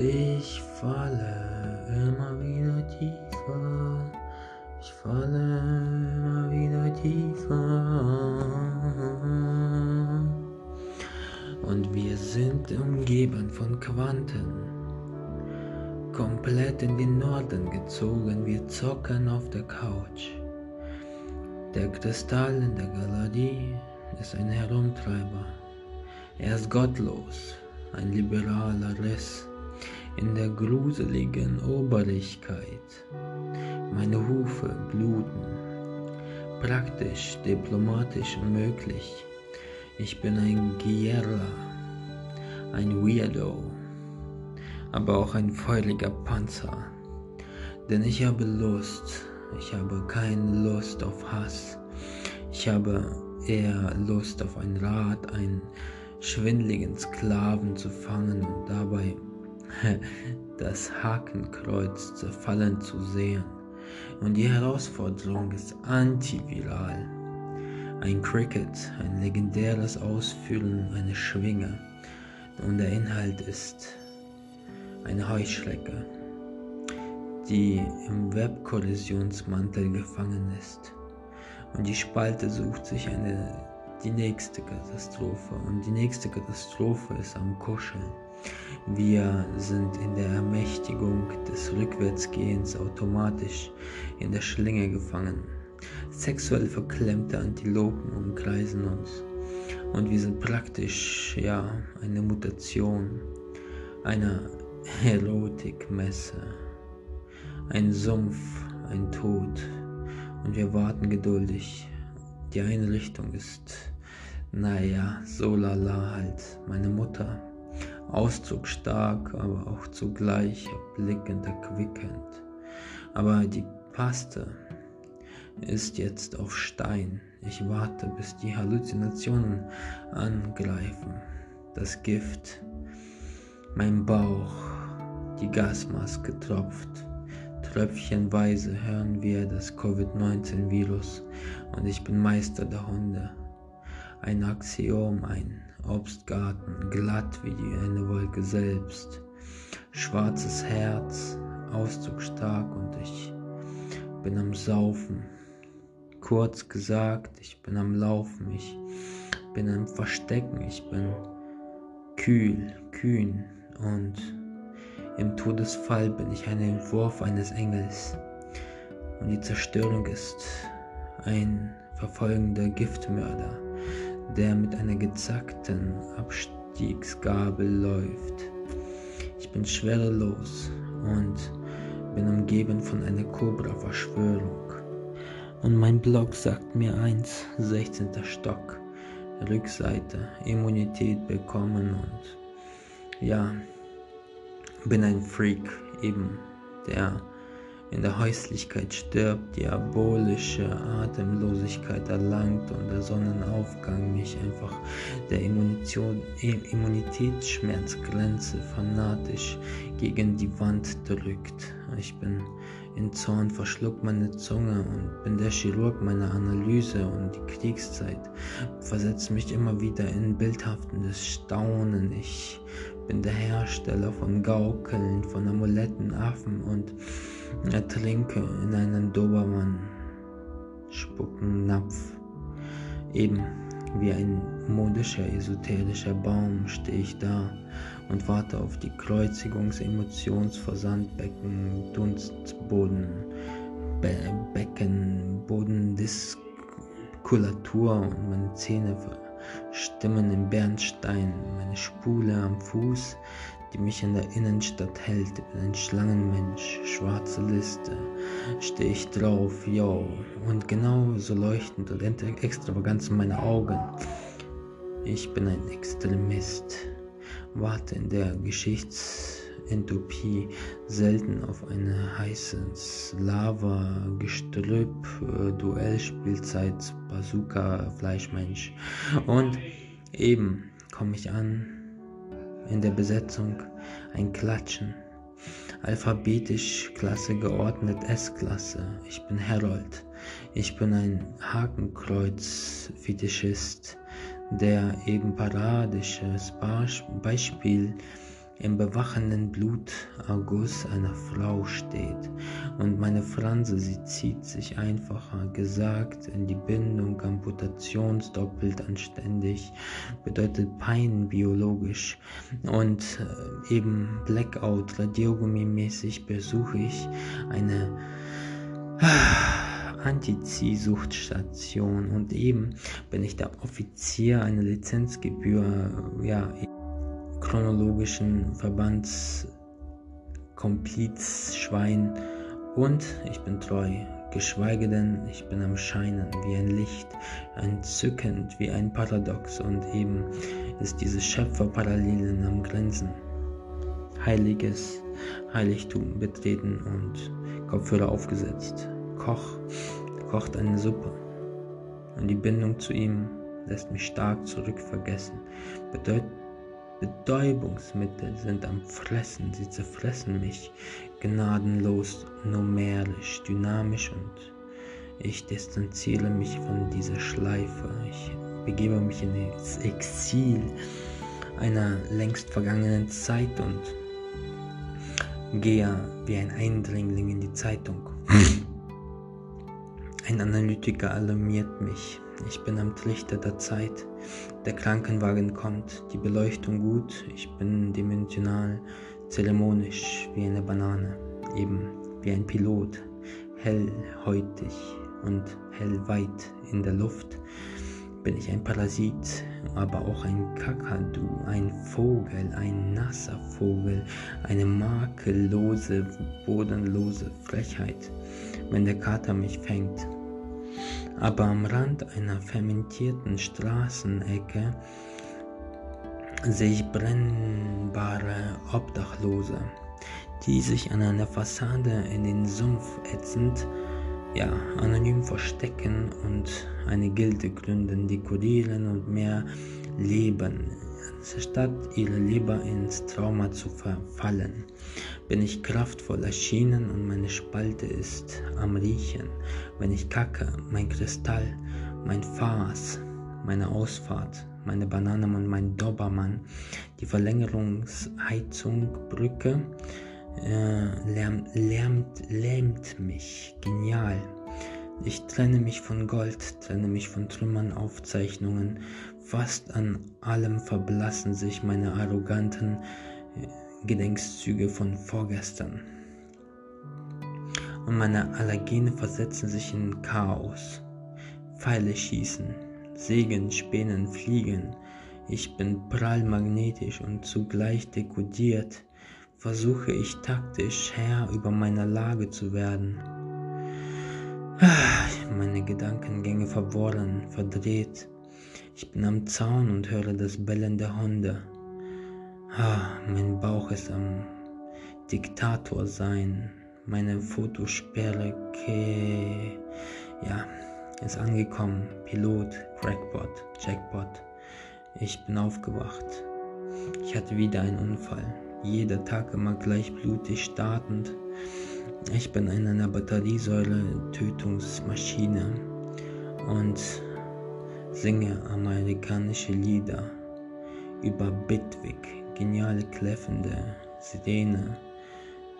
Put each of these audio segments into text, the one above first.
Ich falle immer wieder tiefer. Ich falle immer wieder tiefer. Und wir sind umgeben von Quanten. Komplett in den Norden gezogen, wir zocken auf der Couch. Der Kristall in der Galerie ist ein Herumtreiber. Er ist gottlos, ein liberaler Riss in der gruseligen Oberlichkeit. Meine Hufe bluten, praktisch, diplomatisch unmöglich. Ich bin ein Guerra, ein Weirdo, aber auch ein feuriger Panzer. Denn ich habe Lust, ich habe keine Lust auf Hass. Ich habe eher Lust auf ein Rad, einen schwindligen Sklaven zu fangen und dabei das Hakenkreuz zerfallen zu sehen. Und die Herausforderung ist antiviral. Ein Cricket, ein legendäres Ausfüllen einer Schwinge. Und der Inhalt ist eine Heuschrecke, die im Webkollisionsmantel gefangen ist. Und die Spalte sucht sich eine, die nächste Katastrophe. Und die nächste Katastrophe ist am Kuscheln. Wir sind in der Ermächtigung des Rückwärtsgehens automatisch in der Schlinge gefangen. Sexuell verklemmte Antilopen umkreisen uns. Und wir sind praktisch, ja, eine Mutation einer Erotikmesse. Ein Sumpf, ein Tod. Und wir warten geduldig. Die Einrichtung ist, naja, so lala halt. Meine Mutter ausdrucksstark, aber auch zugleich erblickend, erquickend. Aber die Paste ist jetzt auf Stein. Ich warte, bis die Halluzinationen angreifen. Das Gift, mein Bauch, die Gasmaske tropft. Tröpfchenweise hören wir das Covid-19-Virus und ich bin Meister der Hunde. Ein Axiom, ein Obstgarten, glatt wie die eine Wolke selbst. Schwarzes Herz, ausdrucksstark und ich bin am Saufen. Kurz gesagt, ich bin am Laufen, ich bin am Verstecken, ich bin kühl, kühn und im Todesfall bin ich ein Entwurf eines Engels. Und die Zerstörung ist ein verfolgender Giftmörder der mit einer gezackten Abstiegsgabel läuft. Ich bin schwerelos und bin umgeben von einer Cobra-Verschwörung. Und mein Blog sagt mir eins, 16. Stock, Rückseite, Immunität bekommen und ja, bin ein Freak, eben der in der Häuslichkeit stirbt, diabolische Atemlosigkeit erlangt und der Sonnenaufgang mich einfach der Immunitätsschmerzgrenze fanatisch gegen die Wand drückt. Ich bin in Zorn, verschluckt meine Zunge und bin der Chirurg meiner Analyse und die Kriegszeit versetzt mich immer wieder in bildhaftendes Staunen. Ich bin der Hersteller von Gaukeln, von Amuletten, Affen und ertrinke in einen Dobermann spucken Napf. Eben wie ein modischer, esoterischer Baum stehe ich da und warte auf die Kreuzigungs-, Emotions-Versandbecken, Dunstboden, Be Becken, Bodendiskulatur und meine Zähne stimmen im Bernstein, meine Spule am Fuß, die mich in der Innenstadt hält. Bin ein Schlangenmensch, schwarze Liste, stehe ich drauf, yo. Und genau so leuchtend und extravagant sind meine Augen. Ich bin ein Extremist, warte in der Geschichtsentopie selten auf eine heißes Lava-Gestrüpp, äh, Duellspielzeit, Bazooka, Fleischmensch. Und eben komme ich an in der Besetzung ein Klatschen. Alphabetisch Klasse geordnet S-Klasse. Ich bin Herold. Ich bin ein Hakenkreuz-Fetischist, der eben paradisches Beispiel im bewachenden Bluterguss einer Frau steht. Und meine Franse, sie zieht sich einfacher gesagt in die Bindung, Amputationsdoppelt anständig, bedeutet Pein biologisch. Und äh, eben Blackout, Radiergummi-mäßig besuche ich eine äh, Antiziehsuchtstation. Und eben bin ich der Offizier einer Lizenzgebühr, ja, chronologischen Verbandskomplizschwein und ich bin treu, geschweige denn ich bin am Scheinen wie ein Licht, entzückend wie ein Paradox und eben ist diese Schöpferparallelen am Grenzen. Heiliges Heiligtum betreten und Kopfhörer aufgesetzt. Koch kocht eine Suppe und die Bindung zu ihm lässt mich stark zurückvergessen. Bedeutet Betäubungsmittel sind am Fressen, sie zerfressen mich gnadenlos, numerisch, dynamisch und ich distanziere mich von dieser Schleife. Ich begebe mich in das Exil einer längst vergangenen Zeit und gehe wie ein Eindringling in die Zeitung. Ein Analytiker alarmiert mich. Ich bin am Trichter der Zeit. Der Krankenwagen kommt, die Beleuchtung gut. Ich bin dimensional, zeremonisch wie eine Banane, eben wie ein Pilot, hellhäutig und hellweit in der Luft. Bin ich ein Parasit, aber auch ein Kakadu, ein Vogel, ein nasser Vogel, eine makellose, bodenlose Frechheit, wenn der Kater mich fängt aber am Rand einer fermentierten Straßenecke sehe ich brennbare Obdachlose, die sich an einer Fassade in den Sumpf ätzend, ja, anonym verstecken und eine Gilde gründen, dekorieren und mehr leben statt ihre Leber ins Trauma zu verfallen, bin ich kraftvoll erschienen und meine Spalte ist am Riechen. Wenn ich kacke, mein Kristall, mein Fass, meine Ausfahrt, meine Banane und mein Dobermann, die Verlängerungsheizung, Brücke, äh, lärmt, lärmt, lähmt mich. Genial. Ich trenne mich von Gold, trenne mich von Trümmern, Aufzeichnungen, Fast an allem verblassen sich meine arroganten Gedenkszüge von vorgestern. Und meine Allergene versetzen sich in Chaos. Pfeile schießen, Segen, Spänen, Fliegen. Ich bin prallmagnetisch und zugleich dekodiert. Versuche ich taktisch Herr über meine Lage zu werden. Ah, meine Gedankengänge verworren, verdreht ich bin am Zaun und höre das Bellen der Hunde. Ah, mein Bauch ist am Diktator sein. Meine Fotosperre, ke ja, ist angekommen. Pilot, Crackpot, Jackpot. Ich bin aufgewacht. Ich hatte wieder einen Unfall. Jeder Tag immer gleich blutig startend. Ich bin in einer Batteriesäule-Tötungsmaschine und singe amerikanische Lieder über Bitwig, geniale kläffende Sirene,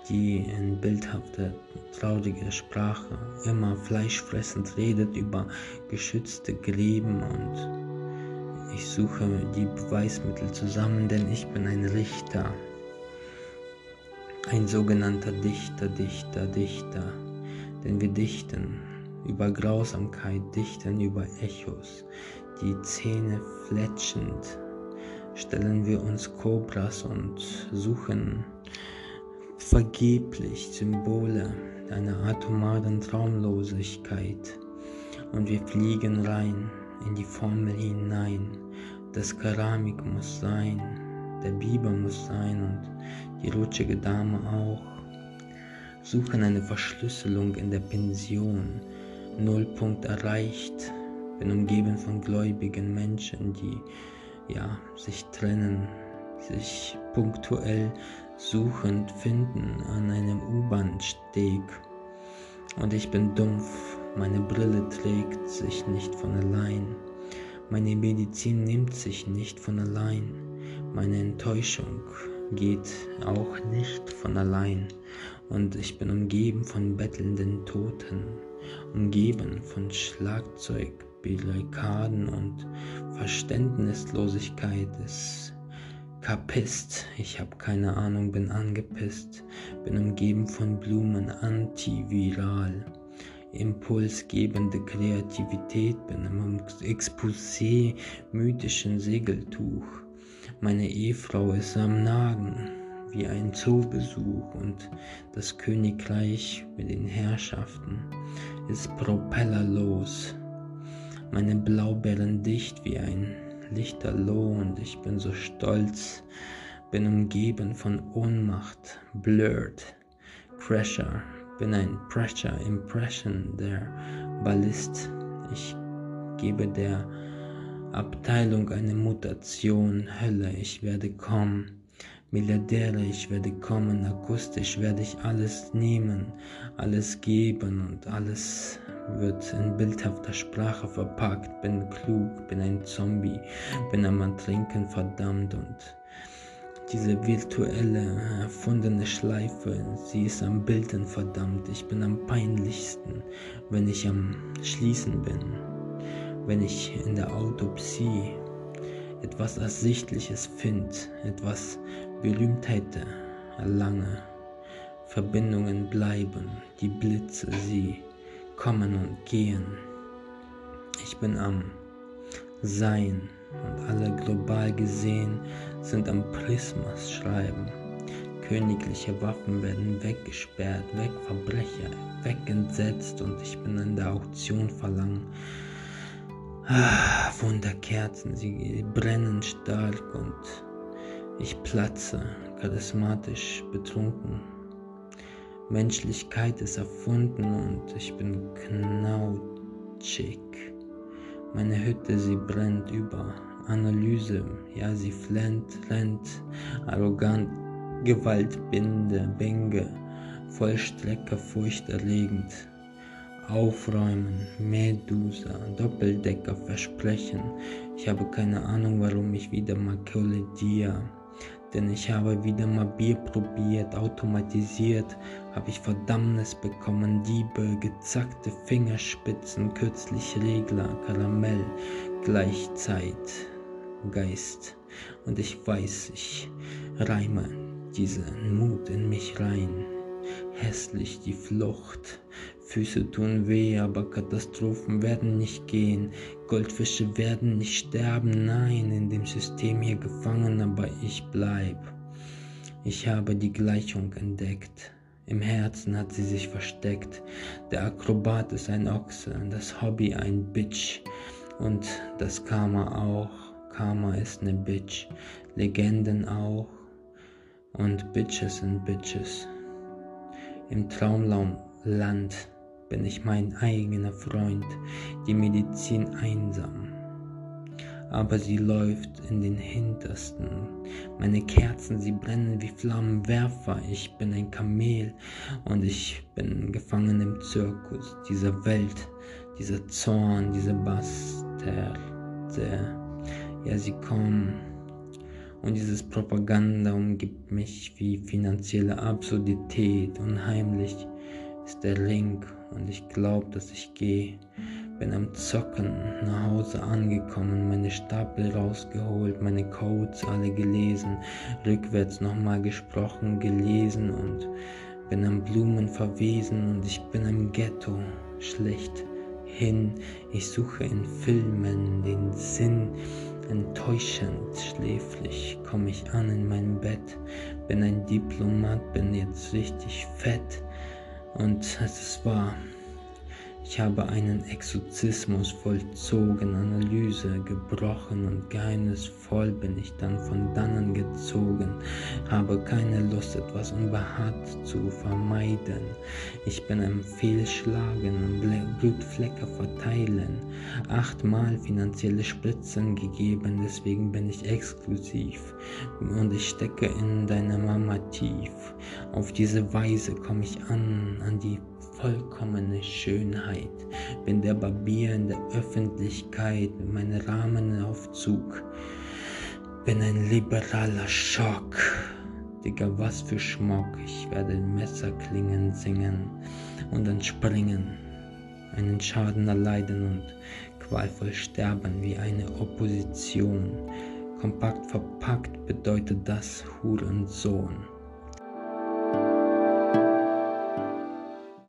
die in bildhafter, trauriger Sprache immer fleischfressend redet über geschützte Gräben und ich suche die Beweismittel zusammen, denn ich bin ein Richter, ein sogenannter Dichter, Dichter, Dichter, denn wir dichten über Grausamkeit dichten über Echos, die Zähne fletschend, stellen wir uns Kobras und suchen vergeblich Symbole einer atomaren Traumlosigkeit. Und wir fliegen rein in die Formel hinein. Das Keramik muss sein, der Biber muss sein und die rutschige Dame auch. Suchen eine Verschlüsselung in der Pension, Nullpunkt erreicht, bin umgeben von gläubigen Menschen, die ja sich trennen, sich punktuell suchend finden an einem U-Bahn-Steg. Und ich bin dumpf, meine Brille trägt sich nicht von allein, meine Medizin nimmt sich nicht von allein, meine Enttäuschung geht auch nicht von allein. Und ich bin umgeben von bettelnden Toten, umgeben von Schlagzeug, Barrikaden und Verständnislosigkeit ist Kapist, ich hab keine Ahnung, bin angepisst, bin umgeben von Blumen, antiviral, impulsgebende Kreativität, bin im Exposé mythischen Segeltuch. Meine Ehefrau ist am Nagen, wie ein Zoobesuch und das Königreich mit den Herrschaften ist propellerlos. Meine Blaubeeren dicht wie ein Lichterloh und ich bin so stolz, bin umgeben von Ohnmacht, blurred, Crasher, bin ein Pressure Impression der Ballist. Ich gebe der Abteilung eine Mutation, Hölle, ich werde kommen. Milliardäre, ich werde kommen, akustisch werde ich alles nehmen, alles geben und alles wird in bildhafter Sprache verpackt, bin klug, bin ein Zombie, bin am Trinken verdammt und diese virtuelle, erfundene Schleife, sie ist am Bilden verdammt, ich bin am peinlichsten, wenn ich am Schließen bin, wenn ich in der Autopsie etwas Ersichtliches finde, etwas Berühmtheit erlange, Verbindungen bleiben, die Blitze, sie kommen und gehen. Ich bin am Sein und alle global gesehen sind am Prismas schreiben. Königliche Waffen werden weggesperrt, weg Verbrecher, weg entsetzt und ich bin an der Auktion verlangen. Ah, Wunderkerzen, sie brennen stark und ich platze, charismatisch, betrunken. Menschlichkeit ist erfunden und ich bin knautschig. Meine Hütte, sie brennt über. Analyse, ja, sie flennt, rennt, arrogant, Gewaltbinde, Bänge, Vollstrecker, furchterregend. Aufräumen, Medusa, Doppeldecker, Versprechen. Ich habe keine Ahnung, warum ich wieder Makroledia denn ich habe wieder mal Bier probiert, automatisiert, habe ich Verdammnis bekommen, Diebe, gezackte Fingerspitzen, kürzlich Regler, Karamell, Gleichzeit, Geist. Und ich weiß, ich reime diesen Mut in mich rein. Hässlich die Flucht, Füße tun weh, aber Katastrophen werden nicht gehen. Goldfische werden nicht sterben, nein, in dem System hier gefangen, aber ich bleib. Ich habe die Gleichung entdeckt. Im Herzen hat sie sich versteckt. Der Akrobat ist ein Ochse, das Hobby ein Bitch und das Karma auch. Karma ist ne Bitch, Legenden auch und Bitches sind Bitches. Im Traumland bin ich mein eigener Freund, die Medizin einsam. Aber sie läuft in den Hintersten. Meine Kerzen, sie brennen wie Flammenwerfer. Ich bin ein Kamel und ich bin gefangen im Zirkus dieser Welt, dieser Zorn, diese Bastarde. Ja, sie kommen. Und dieses Propaganda umgibt mich wie finanzielle Absurdität. Unheimlich ist der Link und ich glaub, dass ich gehe. Bin am Zocken nach Hause angekommen, meine Stapel rausgeholt, meine Codes alle gelesen, rückwärts nochmal gesprochen, gelesen und bin am Blumen verwesen und ich bin im Ghetto schlecht hin. Ich suche in Filmen den Sinn. Enttäuschend schläflich komme ich an in mein Bett, bin ein Diplomat, bin jetzt richtig fett. Und es ist wahr, ich habe einen Exorzismus vollzogen, Analyse gebrochen und geheimnisvoll bin ich dann von dannen gezogen, habe keine Lust, etwas unbehaart zu vermeiden. Ich bin am Fehlschlagen, Blutflecke verteilen, achtmal finanzielle Spritzen gegeben, deswegen bin ich exklusiv und ich stecke in deiner Mama tief. Auf diese Weise komme ich an, an die vollkommene Schönheit, bin der Barbier in der Öffentlichkeit meinem Rahmenaufzug, bin ein liberaler Schock, Digga, was für Schmock. Ich werde Messerklingen singen und dann springen, einen Schaden erleiden und qualvoll sterben wie eine Opposition. Kompakt verpackt bedeutet das Hurensohn.